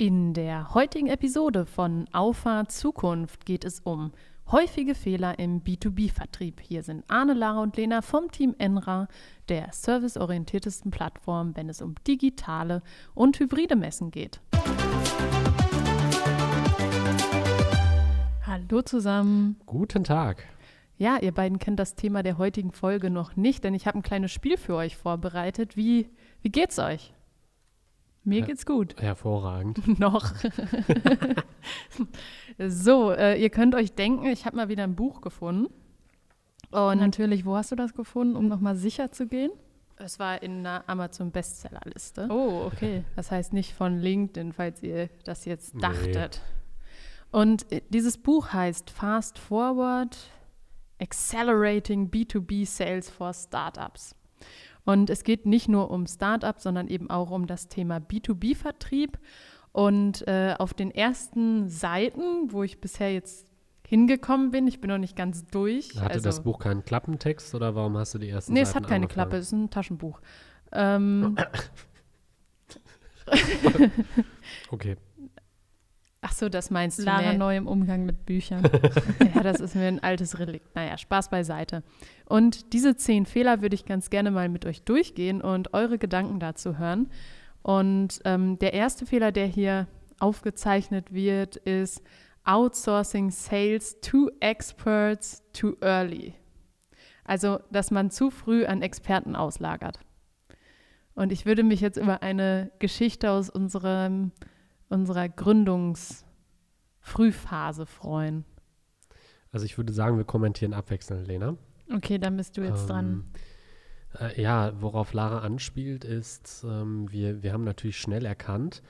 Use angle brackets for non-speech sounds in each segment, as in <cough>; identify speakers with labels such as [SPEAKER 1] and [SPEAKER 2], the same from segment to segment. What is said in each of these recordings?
[SPEAKER 1] In der heutigen Episode von Auffahrt Zukunft geht es um häufige Fehler im B2B-Vertrieb. Hier sind Arne, Lara und Lena vom Team Enra, der serviceorientiertesten Plattform, wenn es um digitale und hybride Messen geht. Hallo zusammen.
[SPEAKER 2] Guten Tag.
[SPEAKER 1] Ja, ihr beiden kennt das Thema der heutigen Folge noch nicht, denn ich habe ein kleines Spiel für euch vorbereitet. Wie, wie geht's euch? Mir geht's gut.
[SPEAKER 2] Hervorragend. <laughs>
[SPEAKER 1] Noch. <laughs> so, äh, ihr könnt euch denken, ich habe mal wieder ein Buch gefunden. Und natürlich, wo hast du das gefunden, um nochmal sicher zu gehen? Es war in einer Amazon-Bestsellerliste. Oh, okay. <laughs> Das heißt nicht von LinkedIn, falls ihr das jetzt
[SPEAKER 2] Nee.
[SPEAKER 1] dachtet. Und äh, dieses Buch heißt Fast Forward Accelerating B2B Sales for Startups. Und es geht nicht nur um Startups, sondern eben auch um das Thema B2B-Vertrieb. Und äh, auf den ersten Seiten, wo ich bisher jetzt hingekommen bin, ich bin noch nicht ganz durch.
[SPEAKER 2] Hatte
[SPEAKER 1] also,
[SPEAKER 2] das Buch keinen Klappentext oder warum hast du die ersten
[SPEAKER 1] Nee, es
[SPEAKER 2] Seiten
[SPEAKER 1] hat keine
[SPEAKER 2] angefangen?
[SPEAKER 1] Klappe, es ist ein Taschenbuch. Ähm, <laughs> <laughs>
[SPEAKER 2] Okay.
[SPEAKER 1] Ach so, das meinst du.
[SPEAKER 3] Lara
[SPEAKER 1] Nee.
[SPEAKER 3] neu im Umgang mit Büchern. <laughs>
[SPEAKER 1] Ja, das ist mir ein altes Relikt. Naja, Spaß beiseite. Und diese zehn Fehler würde ich ganz gerne mal mit euch durchgehen und eure Gedanken dazu hören. Und ähm, der erste Fehler, der hier aufgezeichnet wird, ist Outsourcing Sales to Experts too early. Also, dass man zu früh an Experten auslagert. Und ich würde mich jetzt über eine Geschichte aus unserem, unserer Gründungsfrühphase freuen.
[SPEAKER 2] Also ich würde sagen, wir kommentieren abwechselnd, Lena.
[SPEAKER 3] Okay, dann bist du jetzt dran.
[SPEAKER 2] Ähm, äh, ja, worauf Lara anspielt, ist, ähm, wir, wir haben natürlich schnell erkannt,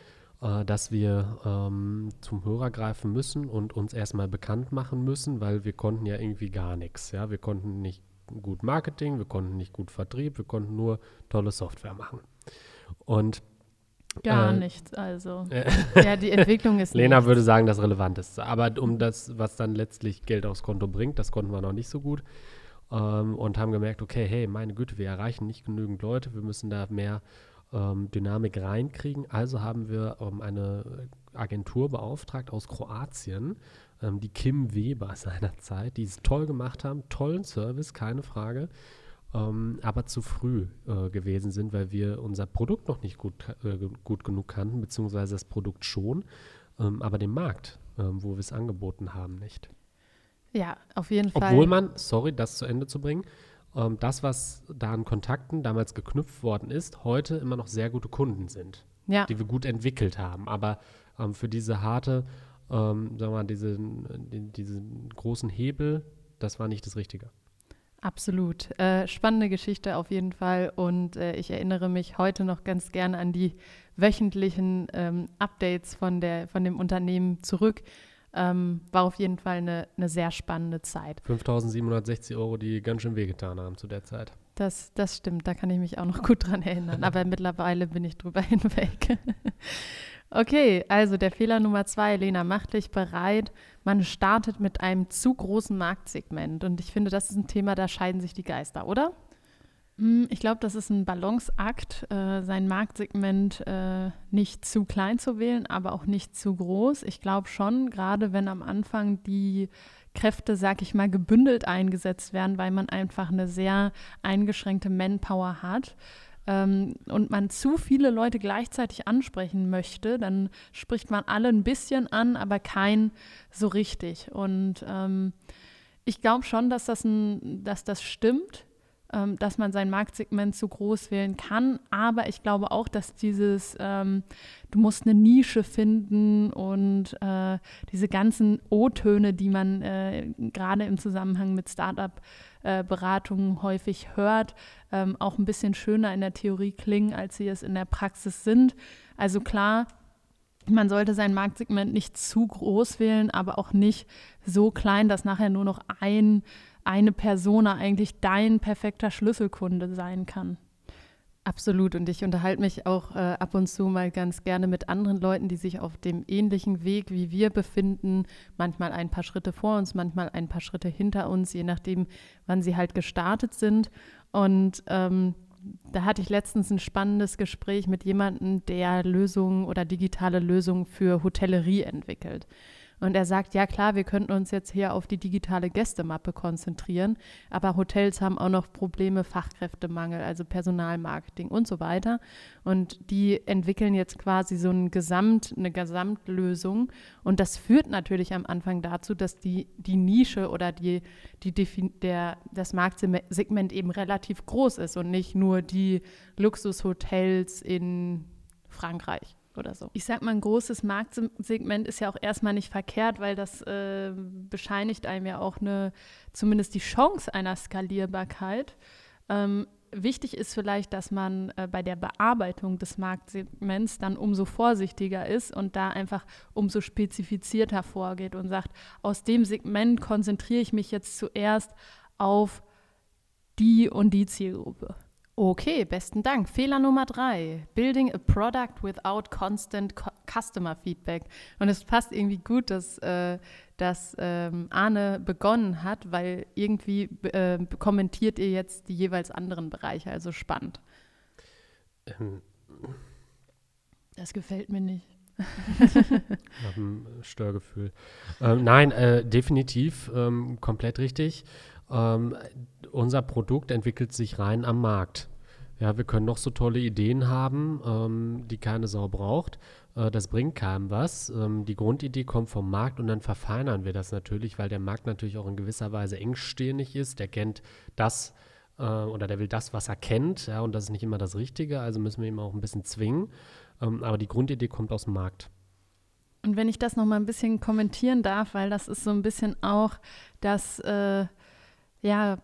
[SPEAKER 2] äh, dass wir ähm, zum Hörer greifen müssen und uns erstmal bekannt machen müssen, weil wir konnten ja irgendwie gar nichts. Ja? Wir konnten nicht gut Marketing, wir konnten nicht gut Vertrieb, wir konnten nur tolle Software machen. Und
[SPEAKER 3] Gar
[SPEAKER 2] äh,
[SPEAKER 3] nichts, also. <laughs>
[SPEAKER 1] Ja, die Entwicklung ist
[SPEAKER 2] Lena
[SPEAKER 1] nichts.
[SPEAKER 2] würde sagen, das Relevanteste. Aber um das, was dann letztlich Geld aufs Konto bringt, das konnten wir noch nicht so gut. Ähm, und haben gemerkt, okay, hey, meine Güte, wir erreichen nicht genügend Leute, wir müssen da mehr ähm, Dynamik reinkriegen. Also haben wir ähm, eine Agentur beauftragt aus Kroatien, ähm, die Kim Weber <laughs> seinerzeit, die es toll gemacht haben, tollen Service, keine Frage. Ähm, aber zu früh äh, gewesen sind, weil wir unser Produkt noch nicht gut, äh, gut genug kannten, beziehungsweise das Produkt schon, ähm, aber den Markt, ähm, wo wir es angeboten haben, nicht.
[SPEAKER 1] Ja, auf jeden Fall.
[SPEAKER 2] Obwohl man, sorry, das zu Ende zu bringen, ähm, das, was da an Kontakten damals geknüpft worden ist, heute immer noch sehr gute Kunden sind,
[SPEAKER 1] ja,
[SPEAKER 2] die wir gut entwickelt haben. Aber ähm, für diese harte, ähm, sagen wir mal, diese, die, diesen großen Hebel, das war nicht das Richtige.
[SPEAKER 1] Absolut. Äh, spannende Geschichte auf jeden Fall. Und äh, ich erinnere mich heute noch ganz gerne an die wöchentlichen ähm, Updates von, der, von dem Unternehmen zurück. Ähm, war auf jeden Fall eine, eine sehr spannende Zeit.
[SPEAKER 2] 5.760 Euro, die ganz schön wehgetan haben zu der Zeit.
[SPEAKER 1] Das, das stimmt, da kann ich mich auch noch <laughs> gut dran erinnern. Aber mittlerweile bin ich drüber <laughs> hinweg. Okay, also der Fehler Nummer zwei, Lena, mach dich bereit. Man startet mit einem zu großen Marktsegment. Und ich finde, das ist ein Thema, da scheiden sich die Geister, oder?
[SPEAKER 3] Mm, Ich glaube, das ist ein Balanceakt, äh, sein Marktsegment äh, nicht zu klein zu wählen, aber auch nicht zu groß. Ich glaube schon, gerade wenn am Anfang die Kräfte, sag ich mal, gebündelt eingesetzt werden, weil man einfach eine sehr eingeschränkte Manpower hat ähm, und man zu viele Leute gleichzeitig ansprechen möchte, dann spricht man alle ein bisschen an, aber kein so richtig. Und ähm, ich glaube schon, dass das, ein, dass das stimmt, ähm, dass man sein Marktsegment zu groß wählen kann. Aber ich glaube auch, dass dieses, ähm, du musst eine Nische finden und äh, diese ganzen O-Töne, die man äh, gerade im Zusammenhang mit Startup-Beratungen häufig hört, ähm, auch ein bisschen schöner in der Theorie klingen, als sie es in der Praxis sind. Also klar, man sollte sein Marktsegment nicht zu groß wählen, aber auch nicht so klein, dass nachher nur noch ein, eine Persona eigentlich dein perfekter Schlüsselkunde sein kann.
[SPEAKER 1] Absolut. Und ich unterhalte mich auch äh, ab und zu mal ganz gerne mit anderen Leuten, die sich auf dem ähnlichen Weg wie wir befinden. Manchmal ein paar Schritte vor uns, manchmal ein paar Schritte hinter uns, je nachdem, wann sie halt gestartet sind. Und ähm, da hatte ich letztens ein spannendes Gespräch mit jemandem, der Lösungen oder digitale Lösungen für Hotellerie entwickelt. Und er sagt, ja klar, wir könnten uns jetzt hier auf die digitale Gästemappe konzentrieren, aber Hotels haben auch noch Probleme, Fachkräftemangel, also Personalmarketing und so weiter. Und die entwickeln jetzt quasi so ein Gesamt, eine Gesamtlösung. Und das führt natürlich am Anfang dazu, dass die, die Nische oder die, die der, das Marktsegment eben relativ groß ist und nicht nur die Luxushotels in Frankreich oder so.
[SPEAKER 3] Ich sag mal, ein großes Marktsegment ist ja auch erstmal nicht verkehrt, weil das äh, bescheinigt einem ja auch eine, zumindest die Chance einer Skalierbarkeit. Ähm, wichtig ist vielleicht, dass man äh, bei der Bearbeitung des Marktsegments dann umso vorsichtiger ist und da einfach umso spezifizierter vorgeht und sagt, aus dem Segment konzentriere ich mich jetzt zuerst auf die und die Zielgruppe.
[SPEAKER 1] Okay, besten Dank. Fehler Nummer drei. Building a product without constant customer feedback. Und es passt irgendwie gut, dass, äh, dass ähm, Arne begonnen hat, weil irgendwie äh, kommentiert ihr jetzt die jeweils anderen Bereiche. Also spannend. Ähm.
[SPEAKER 3] Das gefällt mir nicht.
[SPEAKER 2] Ich habe ein Störgefühl. Ähm, nein, äh, definitiv ähm, komplett richtig. Ähm, unser Produkt entwickelt sich rein am Markt. Ja, wir können noch so tolle Ideen haben, ähm, die keine Sau braucht. Äh, das bringt keinem was. Ähm, die Grundidee kommt vom Markt und dann verfeinern wir das natürlich, weil der Markt natürlich auch in gewisser Weise engstirnig ist. Der kennt das äh, oder der will das, was er kennt. Ja, und das ist nicht immer das Richtige. Also müssen wir ihn auch ein bisschen zwingen. Ähm, aber die Grundidee kommt aus dem Markt.
[SPEAKER 3] Und wenn ich das noch mal ein bisschen kommentieren darf, weil das ist so ein bisschen auch das, äh, ja,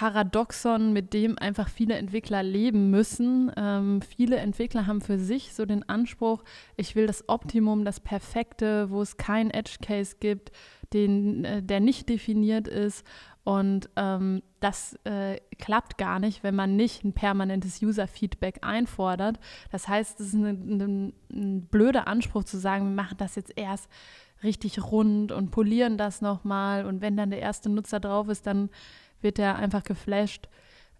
[SPEAKER 3] Paradoxon, mit dem einfach viele Entwickler leben müssen. Ähm, viele Entwickler haben für sich so den Anspruch, ich will das Optimum, das Perfekte, wo es keinen Edge Case gibt, den, äh, der nicht definiert ist. Und ähm, das äh, klappt gar nicht, wenn man nicht ein permanentes User-Feedback einfordert. Das heißt, es ist ein, ein blöder Anspruch zu sagen, wir machen das jetzt erst richtig rund und polieren das nochmal. Und wenn dann der erste Nutzer drauf ist, dann wird er einfach geflasht.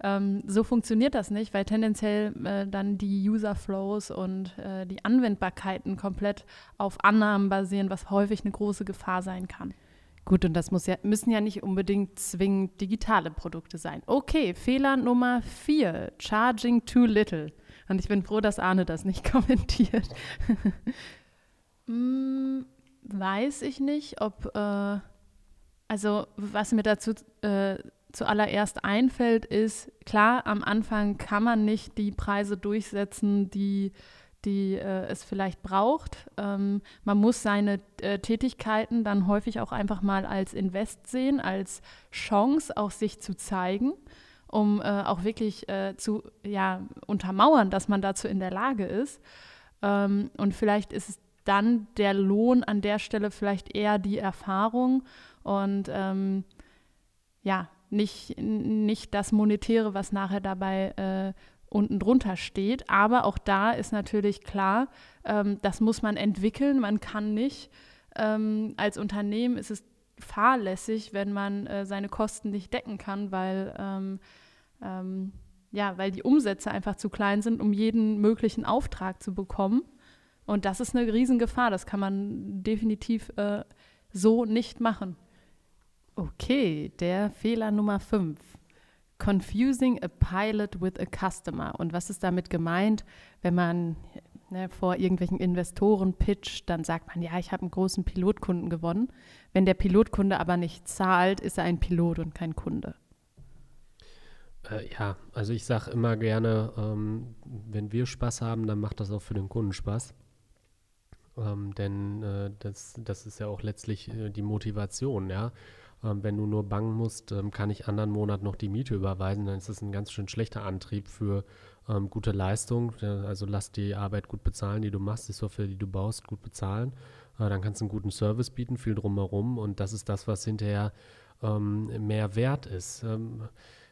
[SPEAKER 3] Ähm, so funktioniert das nicht, weil tendenziell äh, dann die User-Flows und äh, die Anwendbarkeiten komplett auf Annahmen basieren, was häufig eine große Gefahr sein kann.
[SPEAKER 1] Gut, und das ja, müssen ja nicht unbedingt zwingend digitale Produkte sein. Okay, Fehler Nummer vier, charging too little. Und ich bin froh, dass Arne das nicht <laughs> kommentiert.
[SPEAKER 3] hm, weiß ich nicht, ob, äh, also was mir dazu äh, zuallererst einfällt, ist, klar, am Anfang kann man nicht die Preise durchsetzen, die, die äh, es vielleicht braucht. Ähm, man muss seine äh, Tätigkeiten dann häufig auch einfach mal als Invest sehen, als Chance auch sich zu zeigen, um äh, auch wirklich äh, zu ja, untermauern, dass man dazu in der Lage ist. Ähm, und vielleicht ist es dann der Lohn an der Stelle vielleicht eher die Erfahrung und ähm, ja, nicht, nicht das Monetäre, was nachher dabei äh, unten drunter steht. Aber auch da ist natürlich klar, ähm, das muss man entwickeln. Man kann nicht, ähm, als Unternehmen ist es fahrlässig, wenn man äh, seine Kosten nicht decken kann, weil, ähm, ähm ja, weil die Umsätze einfach zu klein sind, um jeden möglichen Auftrag zu bekommen. Und das ist eine Riesengefahr. Das kann man definitiv äh, so nicht machen.
[SPEAKER 1] Okay, der Fehler Nummer 5. Confusing a pilot with a customer. Und was ist damit gemeint, wenn man ne, vor irgendwelchen Investoren pitcht, dann sagt man, ja, ich habe einen großen Pilotkunden gewonnen. Wenn der Pilotkunde aber nicht zahlt, ist er ein Pilot und kein Kunde.
[SPEAKER 2] Äh, ja, also ich sage immer gerne, ähm, wenn wir Spaß haben, dann macht das auch für den Kunden Spaß. Ähm, denn äh, das, das ist ja auch letztlich äh, die Motivation, ja. Ähm, wenn du nur bangen musst, ähm, kann ich anderen Monat noch die Miete überweisen, dann ist das ein ganz schön schlechter Antrieb für ähm, gute Leistung. Also lass die Arbeit gut bezahlen, die du machst, die Software, die du baust, gut bezahlen. Äh, dann kannst du einen guten Service bieten, viel drumherum und das ist das, was hinterher ähm, mehr wert ist.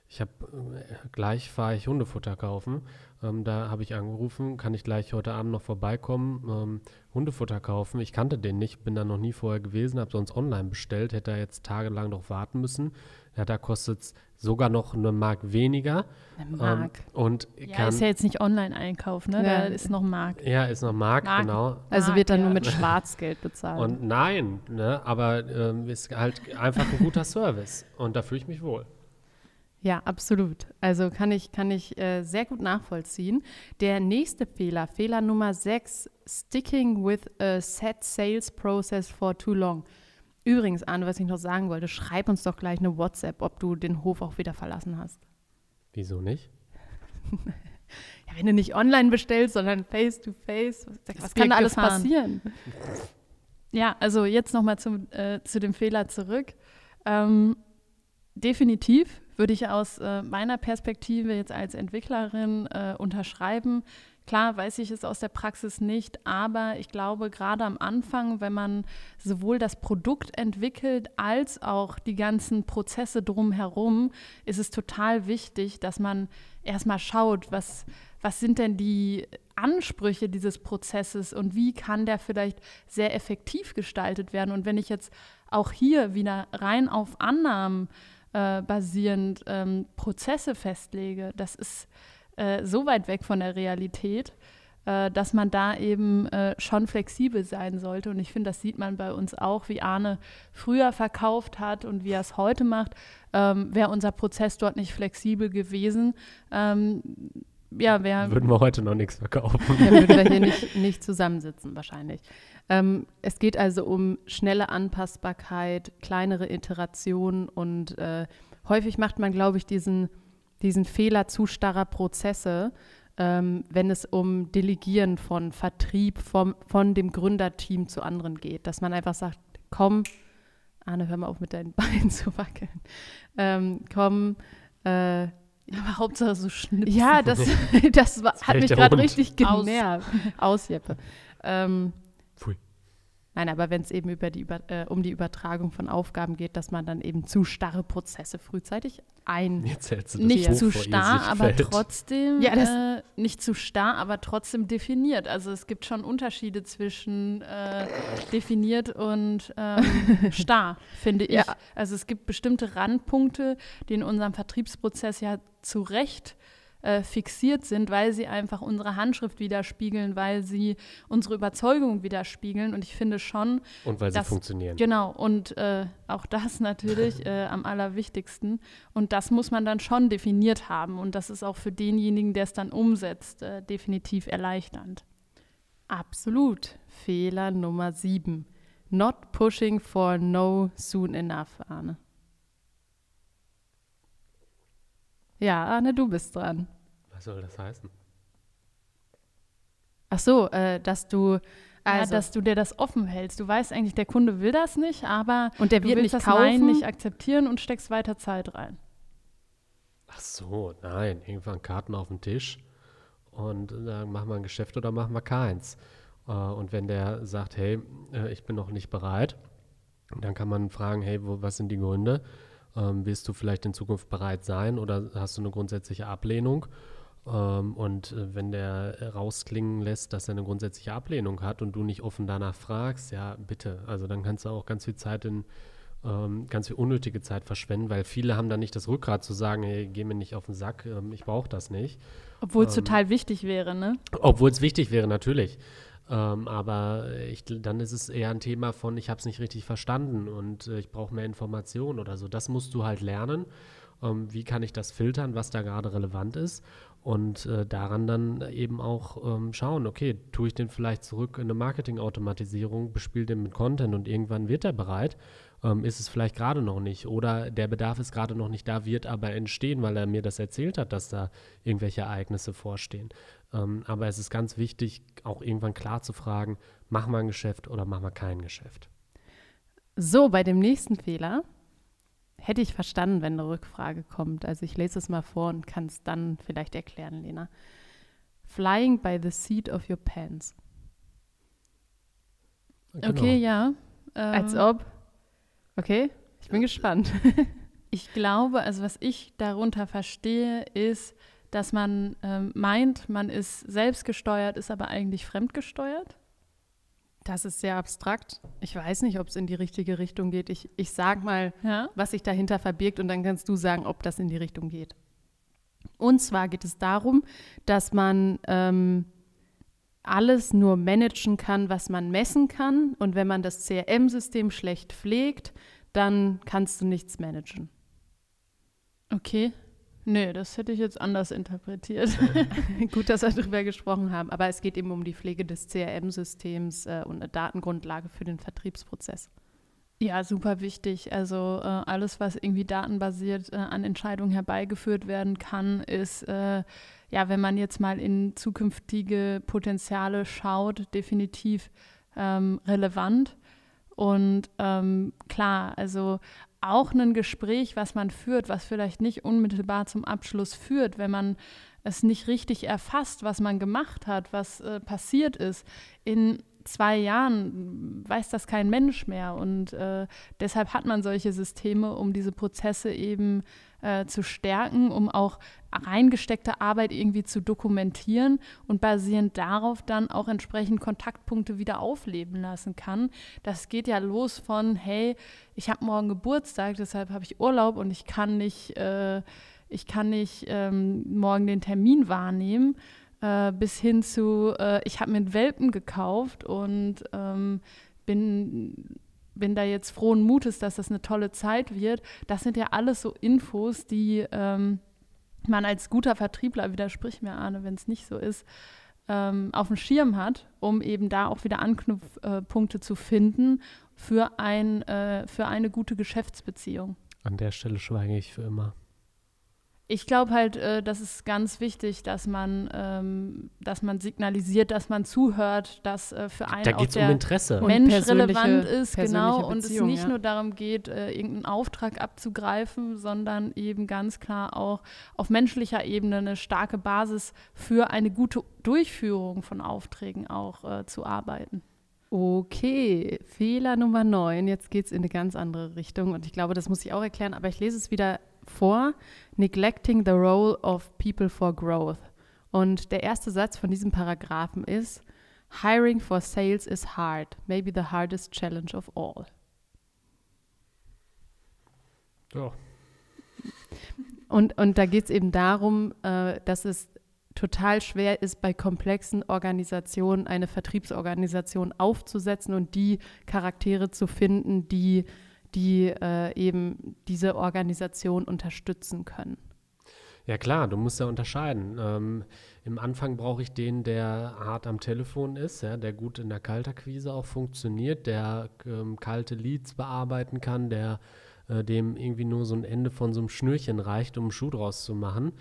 [SPEAKER 2] Ähm, ich habe äh, gleich fahre ich Hundefutter kaufen. Ähm, da habe ich angerufen, kann ich gleich heute Abend noch vorbeikommen, ähm, Hundefutter kaufen. Ich kannte den nicht, bin da noch nie vorher gewesen, habe sonst online bestellt, hätte da jetzt tagelang noch warten müssen. Ja, da kostet es sogar noch eine Mark weniger.
[SPEAKER 3] Eine Mark.
[SPEAKER 2] Ähm, und
[SPEAKER 3] ja,
[SPEAKER 2] kann,
[SPEAKER 3] ist ja jetzt nicht Online-Einkauf, ne?
[SPEAKER 1] Ja.
[SPEAKER 3] Da ist noch Mark.
[SPEAKER 2] ja, ist noch Mark,
[SPEAKER 3] Mark.
[SPEAKER 2] genau.
[SPEAKER 1] Also
[SPEAKER 3] Mark,
[SPEAKER 1] wird dann
[SPEAKER 3] ja.
[SPEAKER 1] nur mit Schwarzgeld bezahlt.
[SPEAKER 2] Und nein, ne, aber ähm, ist halt einfach ein guter Service. Und da fühle ich mich wohl.
[SPEAKER 1] Ja, absolut. Also kann ich, kann ich äh, sehr gut nachvollziehen. Der nächste Fehler, Fehler Nummer 6, sticking with a set sales process for too long. Übrigens, Arne, was ich noch sagen wollte, schreib uns doch gleich eine WhatsApp, ob du den Hof auch wieder verlassen hast.
[SPEAKER 2] Wieso nicht? <laughs>
[SPEAKER 1] Ja, wenn du nicht online bestellst, sondern face to face, was, was kann da alles
[SPEAKER 3] gefahren.
[SPEAKER 1] passieren?
[SPEAKER 3] Ja, also jetzt nochmal äh, zu dem Fehler zurück. Ähm, definitiv würde ich aus äh, meiner Perspektive jetzt als Entwicklerin äh, unterschreiben. Klar weiß ich es aus der Praxis nicht, aber ich glaube, gerade am Anfang, wenn man sowohl das Produkt entwickelt als auch die ganzen Prozesse drumherum, ist es total wichtig, dass man erstmal schaut, was, was sind denn die Ansprüche dieses Prozesses und wie kann der vielleicht sehr effektiv gestaltet werden. Und wenn ich jetzt auch hier wieder rein auf Annahmen äh, basierend ähm, Prozesse festlege, das ist äh, so weit weg von der Realität, äh, dass man da eben äh, schon flexibel sein sollte. Und ich finde, das sieht man bei uns auch, wie Arne früher verkauft hat und wie er es heute macht. Ähm, Wäre unser Prozess dort nicht flexibel gewesen, ähm, ja, wäre
[SPEAKER 2] Würden wir heute noch nichts verkaufen. <laughs>
[SPEAKER 1] Dann würden wir hier nicht, <laughs> nicht zusammensitzen wahrscheinlich. Ähm, es geht also um schnelle Anpassbarkeit, kleinere Iterationen und äh, häufig macht man, glaube ich, diesen, diesen Fehler zu starrer Prozesse, ähm, wenn es um Delegieren von Vertrieb vom, von dem Gründerteam zu anderen geht. Dass man einfach sagt, komm, Arne, hör mal auf mit deinen <laughs> Beinen zu wackeln. Ähm, komm, äh,
[SPEAKER 3] aber Hauptsache so schnipsen.
[SPEAKER 1] ja, das, <laughs> das war, hat
[SPEAKER 2] fällt
[SPEAKER 1] mich gerade richtig
[SPEAKER 3] Aus.
[SPEAKER 1] genervt. Aus, Jeppe. Ähm. Nein, aber wenn es eben über die, über, äh, um die Übertragung von Aufgaben geht, dass man dann eben zu starre Prozesse frühzeitig ein...
[SPEAKER 2] Jetzt hältst du das
[SPEAKER 3] nicht zu starr, aber
[SPEAKER 2] Sichtfeld.
[SPEAKER 3] trotzdem
[SPEAKER 1] Ja, das-
[SPEAKER 3] äh, nicht zu starr, aber trotzdem definiert. Also es gibt schon Unterschiede zwischen äh, definiert und ähm, <laughs> starr, finde ich.
[SPEAKER 1] Ja.
[SPEAKER 3] Also es gibt bestimmte Randpunkte, die in unserem Vertriebsprozess ja zu Recht äh, fixiert sind, weil sie einfach unsere Handschrift widerspiegeln, weil sie unsere Überzeugung widerspiegeln. Und ich finde schon,
[SPEAKER 2] Und weil sie
[SPEAKER 3] das-
[SPEAKER 2] funktionieren.
[SPEAKER 3] Genau, und äh, auch das <laughs> natürlich äh, am allerwichtigsten. Und das muss man dann schon definiert haben. Und das ist auch für denjenigen, der es dann umsetzt, äh, definitiv erleichternd.
[SPEAKER 1] Absolut. Fehler Nummer sieben. Not pushing for no soon enough, Arne. Ja, Arne, du bist dran.
[SPEAKER 2] Was soll das heißen?
[SPEAKER 1] Ach so, äh, dass du also
[SPEAKER 3] ja, dass du dir das offen hältst. Du weißt eigentlich, der Kunde will das nicht, aber
[SPEAKER 1] und der
[SPEAKER 3] du
[SPEAKER 1] wird
[SPEAKER 3] willst
[SPEAKER 1] nicht
[SPEAKER 3] das Nein
[SPEAKER 1] kaufen.
[SPEAKER 3] nicht akzeptieren und steckst weiter Zeit rein.
[SPEAKER 2] Ach so, nein, irgendwann Karten auf den Tisch und dann machen wir ein Geschäft oder machen wir keins. Äh, Und wenn der sagt, hey, äh, ich bin noch nicht bereit, dann kann man fragen, hey, wo, was sind die Gründe? Ähm, Willst du vielleicht in Zukunft bereit sein oder hast du eine grundsätzliche Ablehnung? Ähm, Und äh, wenn der rausklingen lässt, dass er eine grundsätzliche Ablehnung hat und du nicht offen danach fragst, ja, bitte. Also dann kannst du auch ganz viel Zeit in ähm, ganz viel unnötige Zeit verschwenden, weil viele haben dann nicht das Rückgrat zu sagen, hey, geh mir nicht auf den Sack, ähm, ich brauche das nicht.
[SPEAKER 3] Obwohl es
[SPEAKER 2] Ähm,
[SPEAKER 3] total wichtig wäre, ne?
[SPEAKER 2] Obwohl es wichtig wäre, natürlich. Ähm, aber ich, dann ist es eher ein Thema von, ich habe es nicht richtig verstanden und äh, ich brauche mehr Informationen oder so. Das musst du halt lernen. Ähm, wie kann ich das filtern, was da gerade relevant ist? Und äh, daran dann eben auch ähm, schauen, okay, tue ich den vielleicht zurück in eine Marketing-Automatisierung, bespiele den mit Content und irgendwann wird er bereit. Ähm, ist es vielleicht gerade noch nicht. Oder der Bedarf ist gerade noch nicht da, wird aber entstehen, weil er mir das erzählt hat, dass da irgendwelche Ereignisse vorstehen. Ähm, aber es ist ganz wichtig, auch irgendwann klar zu fragen, machen wir ein Geschäft oder machen wir kein Geschäft.
[SPEAKER 1] So, bei dem nächsten Fehler hätte ich verstanden, wenn eine Rückfrage kommt. Also ich lese es mal vor und kann es dann vielleicht erklären, Lena. Flying by the seat of your pants.
[SPEAKER 3] Okay, ja. Ähm,
[SPEAKER 1] Als ob. Okay, ich bin gespannt. <laughs>
[SPEAKER 3] Ich glaube, also was ich darunter verstehe, ist, dass man ähm, meint, man ist selbstgesteuert, ist aber eigentlich fremdgesteuert.
[SPEAKER 1] Das ist sehr abstrakt. Ich weiß nicht, ob es in die richtige Richtung geht. Ich, ich sag mal, ja? was sich dahinter verbirgt und dann kannst du sagen, ob das in die Richtung geht. Und zwar geht es darum, dass man ähm, alles nur managen kann, was man messen kann. Und wenn man das CRM-System schlecht pflegt, dann kannst du nichts managen.
[SPEAKER 3] Okay. Nee, das hätte ich jetzt anders interpretiert. <laughs>
[SPEAKER 1] Gut, dass wir darüber gesprochen haben. Aber es geht eben um die Pflege des CRM-Systems äh, und eine Datengrundlage für den Vertriebsprozess.
[SPEAKER 3] Ja, super wichtig. Also äh, alles, was irgendwie datenbasiert äh, an Entscheidungen herbeigeführt werden kann, ist, äh, ja, wenn man jetzt mal in zukünftige Potenziale schaut, definitiv ähm, relevant. Und ähm, klar, also auch ein Gespräch, was man führt, was vielleicht nicht unmittelbar zum Abschluss führt, wenn man es nicht richtig erfasst, was man gemacht hat, was äh, passiert ist, in zwei Jahren weiß das kein Mensch mehr. Und äh, deshalb hat man solche Systeme, um diese Prozesse eben äh, zu stärken, um auch reingesteckte Arbeit irgendwie zu dokumentieren und basierend darauf dann auch entsprechend Kontaktpunkte wieder aufleben lassen kann. Das geht ja los von, hey, ich habe morgen Geburtstag, deshalb habe ich Urlaub und ich kann nicht, äh, ich kann nicht ähm, morgen den Termin wahrnehmen äh, bis hin zu, äh, ich habe mir einen Welpen gekauft und ähm, bin, bin da jetzt frohen Mutes, dass das eine tolle Zeit wird. Das sind ja alles so Infos, die ähm, man als guter Vertriebler, widerspricht mir Arne, wenn es nicht so ist, ähm, auf dem Schirm hat, um eben da auch wieder Anknüpfpunkte zu finden für, ein, äh, für eine gute Geschäftsbeziehung.
[SPEAKER 2] An der Stelle schweige ich für immer
[SPEAKER 3] ich glaube halt, äh, das ist ganz wichtig, dass man, ähm, dass man signalisiert, dass man zuhört, dass äh, für einen
[SPEAKER 2] da auch der
[SPEAKER 3] um
[SPEAKER 2] Interesse.
[SPEAKER 3] Mensch relevant ist, genau, und es nicht ja. nur darum geht, äh, irgendeinen Auftrag abzugreifen, sondern eben ganz klar auch auf menschlicher Ebene eine starke Basis für eine gute Durchführung von Aufträgen auch äh, zu arbeiten.
[SPEAKER 1] Okay, Fehler Nummer 9. Jetzt geht es in eine ganz andere Richtung und ich glaube, das muss ich auch erklären, aber ich lese es wieder vor, Neglecting the Role of People for Growth. Und der erste Satz von diesem Paragraphen ist, Hiring for sales is hard, maybe the hardest challenge of all.
[SPEAKER 2] Ja.
[SPEAKER 1] Und, und da geht es eben darum, äh, dass es total schwer ist, bei komplexen Organisationen eine Vertriebsorganisation aufzusetzen und die Charaktere zu finden, die die äh, eben diese Organisation unterstützen können.
[SPEAKER 2] Ja klar, du musst ja unterscheiden. Ähm, Im Anfang brauche ich den, der hart am Telefon ist, ja, der gut in der Kaltakquise auch funktioniert, der ähm, kalte Leads bearbeiten kann, der äh, dem irgendwie nur so ein Ende von so einem Schnürchen reicht, um einen Schuh draus zu machen.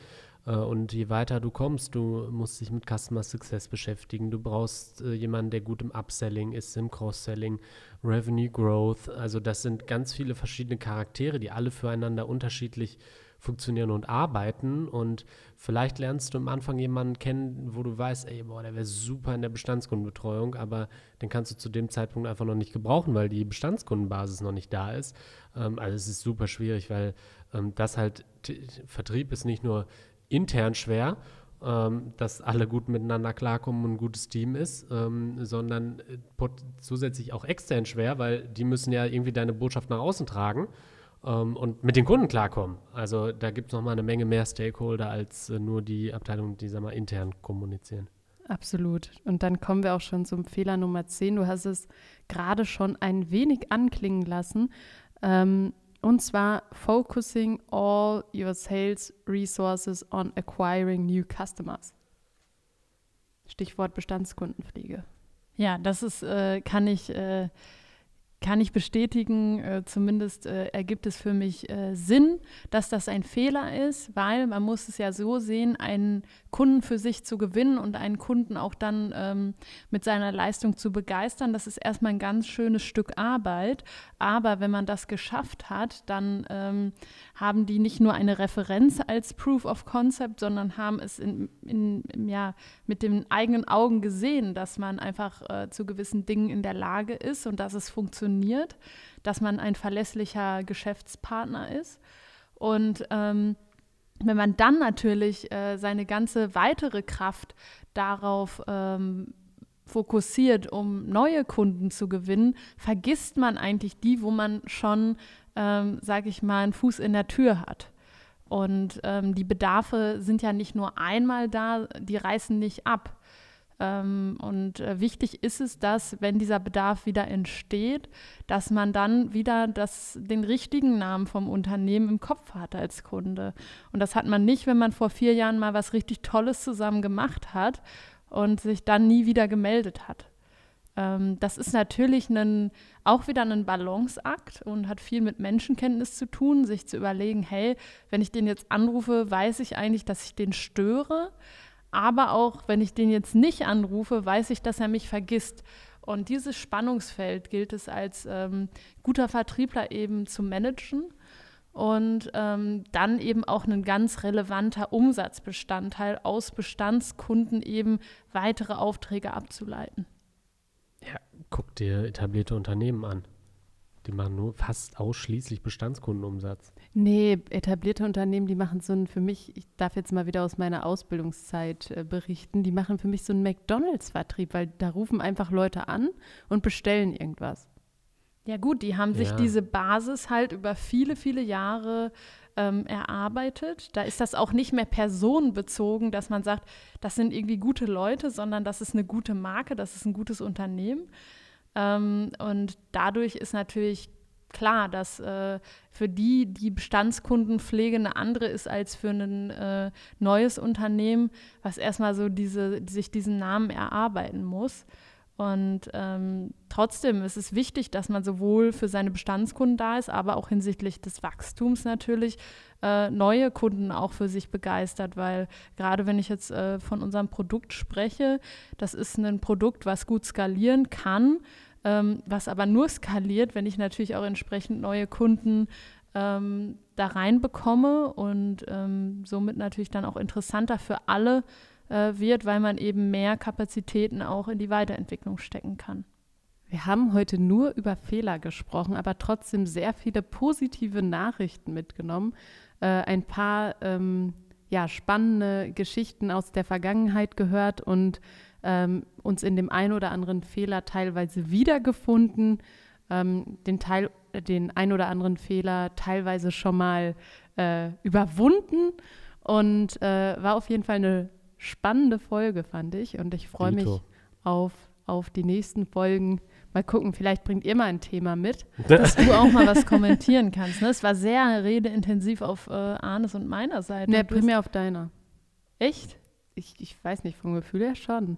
[SPEAKER 2] Äh, und je weiter du kommst, du musst dich mit Customer Success beschäftigen. Du brauchst äh, jemanden, der gut im Upselling ist, im Cross-Selling, Revenue Growth. Also das sind ganz viele verschiedene Charaktere, die alle füreinander unterschiedlich funktionieren und arbeiten. Und vielleicht lernst du am Anfang jemanden kennen, wo du weißt, ey, boah, der wäre super in der Bestandskundenbetreuung, aber den kannst du zu dem Zeitpunkt einfach noch nicht gebrauchen, weil die Bestandskundenbasis noch nicht da ist. Ähm, also es ist super schwierig, weil ähm, das halt, Vertrieb ist nicht nur intern schwer, ähm, dass alle gut miteinander klarkommen und ein gutes Team ist, ähm, sondern äh, zusätzlich auch extern schwer, weil die müssen ja irgendwie deine Botschaft nach außen tragen ähm, und mit den Kunden klarkommen. Also da gibt es nochmal eine Menge mehr Stakeholder als äh, nur die Abteilung, die sag mal, intern kommunizieren.
[SPEAKER 1] Absolut. Und dann kommen wir auch schon zum Fehler Nummer 10. Du hast es gerade schon ein wenig anklingen lassen. Ähm, und zwar focusing all your sales resources on acquiring new customers. Stichwort Bestandskundenpflege.
[SPEAKER 3] Ja, das ist, äh, kann ich äh, kann ich bestätigen, äh, zumindest äh, ergibt es für mich äh, Sinn, dass das ein Fehler ist, weil man muss es ja so sehen, einen Kunden für sich zu gewinnen und einen Kunden auch dann ähm, mit seiner Leistung zu begeistern, das ist erstmal ein ganz schönes Stück Arbeit. Aber wenn man das geschafft hat, dann ähm, haben die nicht nur eine Referenz als Proof of Concept, sondern haben es in, in, in ja, mit den eigenen Augen gesehen, dass man einfach äh, zu gewissen Dingen in der Lage ist und dass es funktioniert, dass man ein verlässlicher Geschäftspartner ist. Und ähm, wenn man dann natürlich äh, seine ganze weitere Kraft darauf ähm, fokussiert, um neue Kunden zu gewinnen, vergisst man eigentlich die, wo man schon, ähm, sage ich mal, einen Fuß in der Tür hat. Und ähm, die Bedarfe sind ja nicht nur einmal da, die reißen nicht ab. Ähm, und äh, wichtig ist es, dass, wenn dieser Bedarf wieder entsteht, dass man dann wieder das, den richtigen Namen vom Unternehmen im Kopf hat als Kunde. Und das hat man nicht, wenn man vor vier Jahren mal was richtig Tolles zusammen gemacht hat und sich dann nie wieder gemeldet hat. Ähm, das ist natürlich einen, auch wieder ein Balanceakt und hat viel mit Menschenkenntnis zu tun, sich zu überlegen, hey, wenn ich den jetzt anrufe, weiß ich eigentlich, dass ich den störe. Aber auch wenn ich den jetzt nicht anrufe, weiß ich, dass er mich vergisst. Und dieses Spannungsfeld gilt es als ähm, guter Vertriebler eben zu managen und ähm, dann eben auch ein ganz relevanter Umsatzbestandteil aus Bestandskunden eben weitere Aufträge abzuleiten.
[SPEAKER 2] Ja, guck dir etablierte Unternehmen an. Die machen nur fast ausschließlich Bestandskundenumsatz.
[SPEAKER 1] Nee, etablierte Unternehmen, die machen so ein, für mich, ich darf jetzt mal wieder aus meiner Ausbildungszeit äh, berichten, die machen für mich so einen McDonalds-Vertrieb, weil da rufen einfach Leute an und bestellen irgendwas.
[SPEAKER 3] Ja gut, die haben sich ja. diese Basis halt über viele, viele Jahre ähm, erarbeitet. Da ist das auch nicht mehr personenbezogen, dass man sagt, das sind irgendwie gute Leute, sondern das ist eine gute Marke, das ist ein gutes Unternehmen. Ähm, und dadurch ist natürlich klar, dass äh, für die die Bestandskundenpflege eine andere ist als für ein äh, neues Unternehmen, was erstmal so diese, sich diesen Namen erarbeiten muss. Und ähm, trotzdem ist es wichtig, dass man sowohl für seine Bestandskunden da ist, aber auch hinsichtlich des Wachstums natürlich äh, neue Kunden auch für sich begeistert, weil gerade wenn ich jetzt äh, von unserem Produkt spreche, das ist ein Produkt, was gut skalieren kann, ähm, was aber nur skaliert, wenn ich natürlich auch entsprechend neue Kunden ähm, da reinbekomme und ähm, somit natürlich dann auch interessanter für alle äh, wird, weil man eben mehr Kapazitäten auch in die Weiterentwicklung stecken kann.
[SPEAKER 1] Wir haben heute nur über Fehler gesprochen, aber trotzdem sehr viele positive Nachrichten mitgenommen. Äh, ein paar ähm, ja, spannende Geschichten aus der Vergangenheit gehört und ähm, uns in dem einen oder anderen Fehler teilweise wiedergefunden, ähm, den, Teil, den ein oder anderen Fehler teilweise schon mal äh, überwunden und äh, war auf jeden Fall eine spannende Folge, fand ich. Und ich freue mich auf, auf die nächsten Folgen. Mal gucken, vielleicht bringt ihr mal ein Thema mit. <laughs>
[SPEAKER 3] Dass du auch mal was kommentieren kannst. Ne? Es war sehr redeintensiv auf äh, Arnes und meiner Seite.
[SPEAKER 1] Ne, primär auf deiner.
[SPEAKER 3] Echt?
[SPEAKER 1] Ich, ich weiß nicht, vom Gefühl her schon.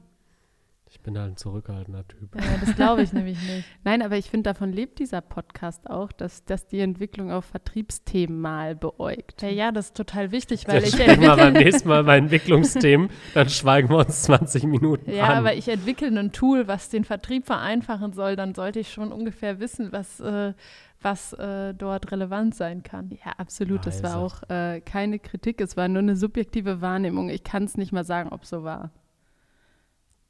[SPEAKER 2] Ich bin halt ein zurückhaltender Typ.
[SPEAKER 3] Ja, das glaube ich nämlich nicht. <laughs>
[SPEAKER 1] Nein, aber ich finde, davon lebt dieser Podcast auch, dass, dass die Entwicklung auf Vertriebsthemen mal beäugt.
[SPEAKER 3] Ja, ja, das ist total wichtig, weil
[SPEAKER 2] das
[SPEAKER 3] ich
[SPEAKER 2] entwickle... mal beim nächsten Mal bei Entwicklungsthemen, dann schweigen wir uns 20 Minuten
[SPEAKER 3] Ja,
[SPEAKER 2] an.
[SPEAKER 3] aber ich entwickle ein Tool, was den Vertrieb vereinfachen soll, dann sollte ich schon ungefähr wissen, was, äh, was äh, dort relevant sein kann.
[SPEAKER 1] Ja, absolut. Das war auch äh, keine Kritik, es war nur eine subjektive Wahrnehmung. Ich kann es nicht mal sagen, ob so war.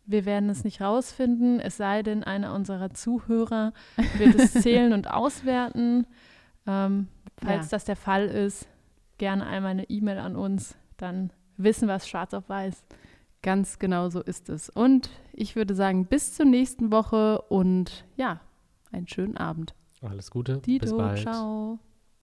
[SPEAKER 3] Wir werden es nicht rausfinden, es sei denn, einer unserer Zuhörer wird es <laughs> zählen und auswerten. Ähm, falls ja. das der Fall ist, gerne einmal eine E-Mail an uns, dann wissen wir es schwarz auf weiß.
[SPEAKER 1] Ganz genau so ist es. Und ich würde sagen, bis zur nächsten Woche und ja, einen schönen Abend.
[SPEAKER 2] Alles Gute.
[SPEAKER 3] Dito,
[SPEAKER 2] bis bald.
[SPEAKER 3] Ciao.